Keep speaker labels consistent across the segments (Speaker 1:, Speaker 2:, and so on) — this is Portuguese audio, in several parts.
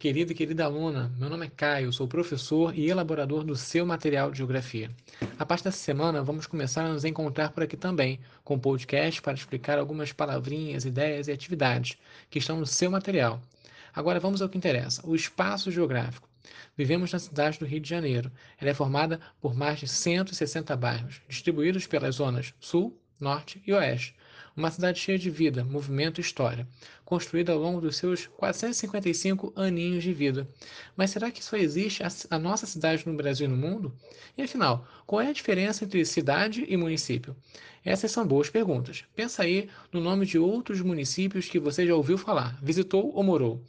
Speaker 1: querida e querida aluna. Meu nome é Caio, sou professor e elaborador do seu material de geografia. A partir dessa semana, vamos começar a nos encontrar por aqui também, com podcast para explicar algumas palavrinhas, ideias e atividades que estão no seu material. Agora vamos ao que interessa: o espaço geográfico. Vivemos na cidade do Rio de Janeiro. Ela é formada por mais de 160 bairros, distribuídos pelas zonas Sul, Norte e Oeste uma cidade cheia de vida, movimento e história, construída ao longo dos seus 455 aninhos de vida. Mas será que só existe a, nossa cidade no Brasil e no mundo? E afinal, qual é a diferença entre cidade e município? Essas são boas perguntas. Pensa aí no nome de outros municípios que você já ouviu falar, visitou ou morou.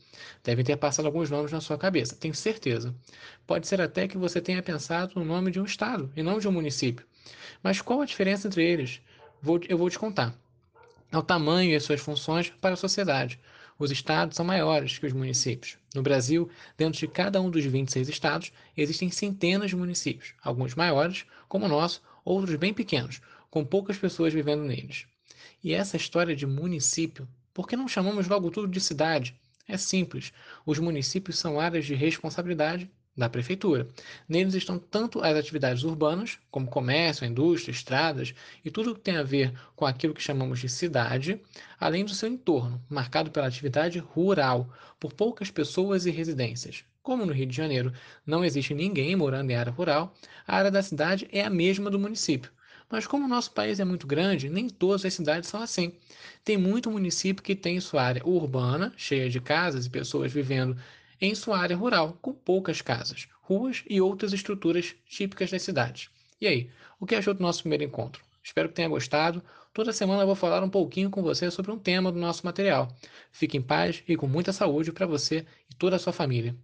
Speaker 1: Devem ter passado alguns nomes na sua cabeça, tenho certeza. Pode ser até que você tenha pensado no nome de um estado e não de um município. Mas qual a diferença entre eles? Vou, eu vou te contar ao tamanho e às suas funções para a sociedade. Os estados são maiores que os municípios. No Brasil, dentro de cada um dos 26 estados, existem centenas de municípios, alguns maiores, como o nosso, outros bem pequenos, com poucas pessoas vivendo neles. E essa história de município, por que não chamamos logo tudo de cidade? É simples. Os municípios são áreas de responsabilidade da prefeitura. Neles estão tanto as atividades urbanas, como comércio, indústria, estradas e tudo que tem a ver com aquilo que chamamos de cidade, além do seu entorno, marcado pela atividade rural, por poucas pessoas e residências. Como no Rio de Janeiro não existe ninguém morando em área rural, a área da cidade é a mesma do município. Mas como o nosso país é muito grande, nem todas as cidades são assim. Tem muito município que tem sua área urbana, cheia de casas e pessoas vivendo em sua área rural, com poucas casas, ruas e outras estruturas típicas das cidades. E aí, o que achou do nosso primeiro encontro? Espero que tenha gostado. Toda semana eu vou falar um pouquinho com você sobre um tema do nosso material. Fique em paz e com muita saúde para você e toda a sua família.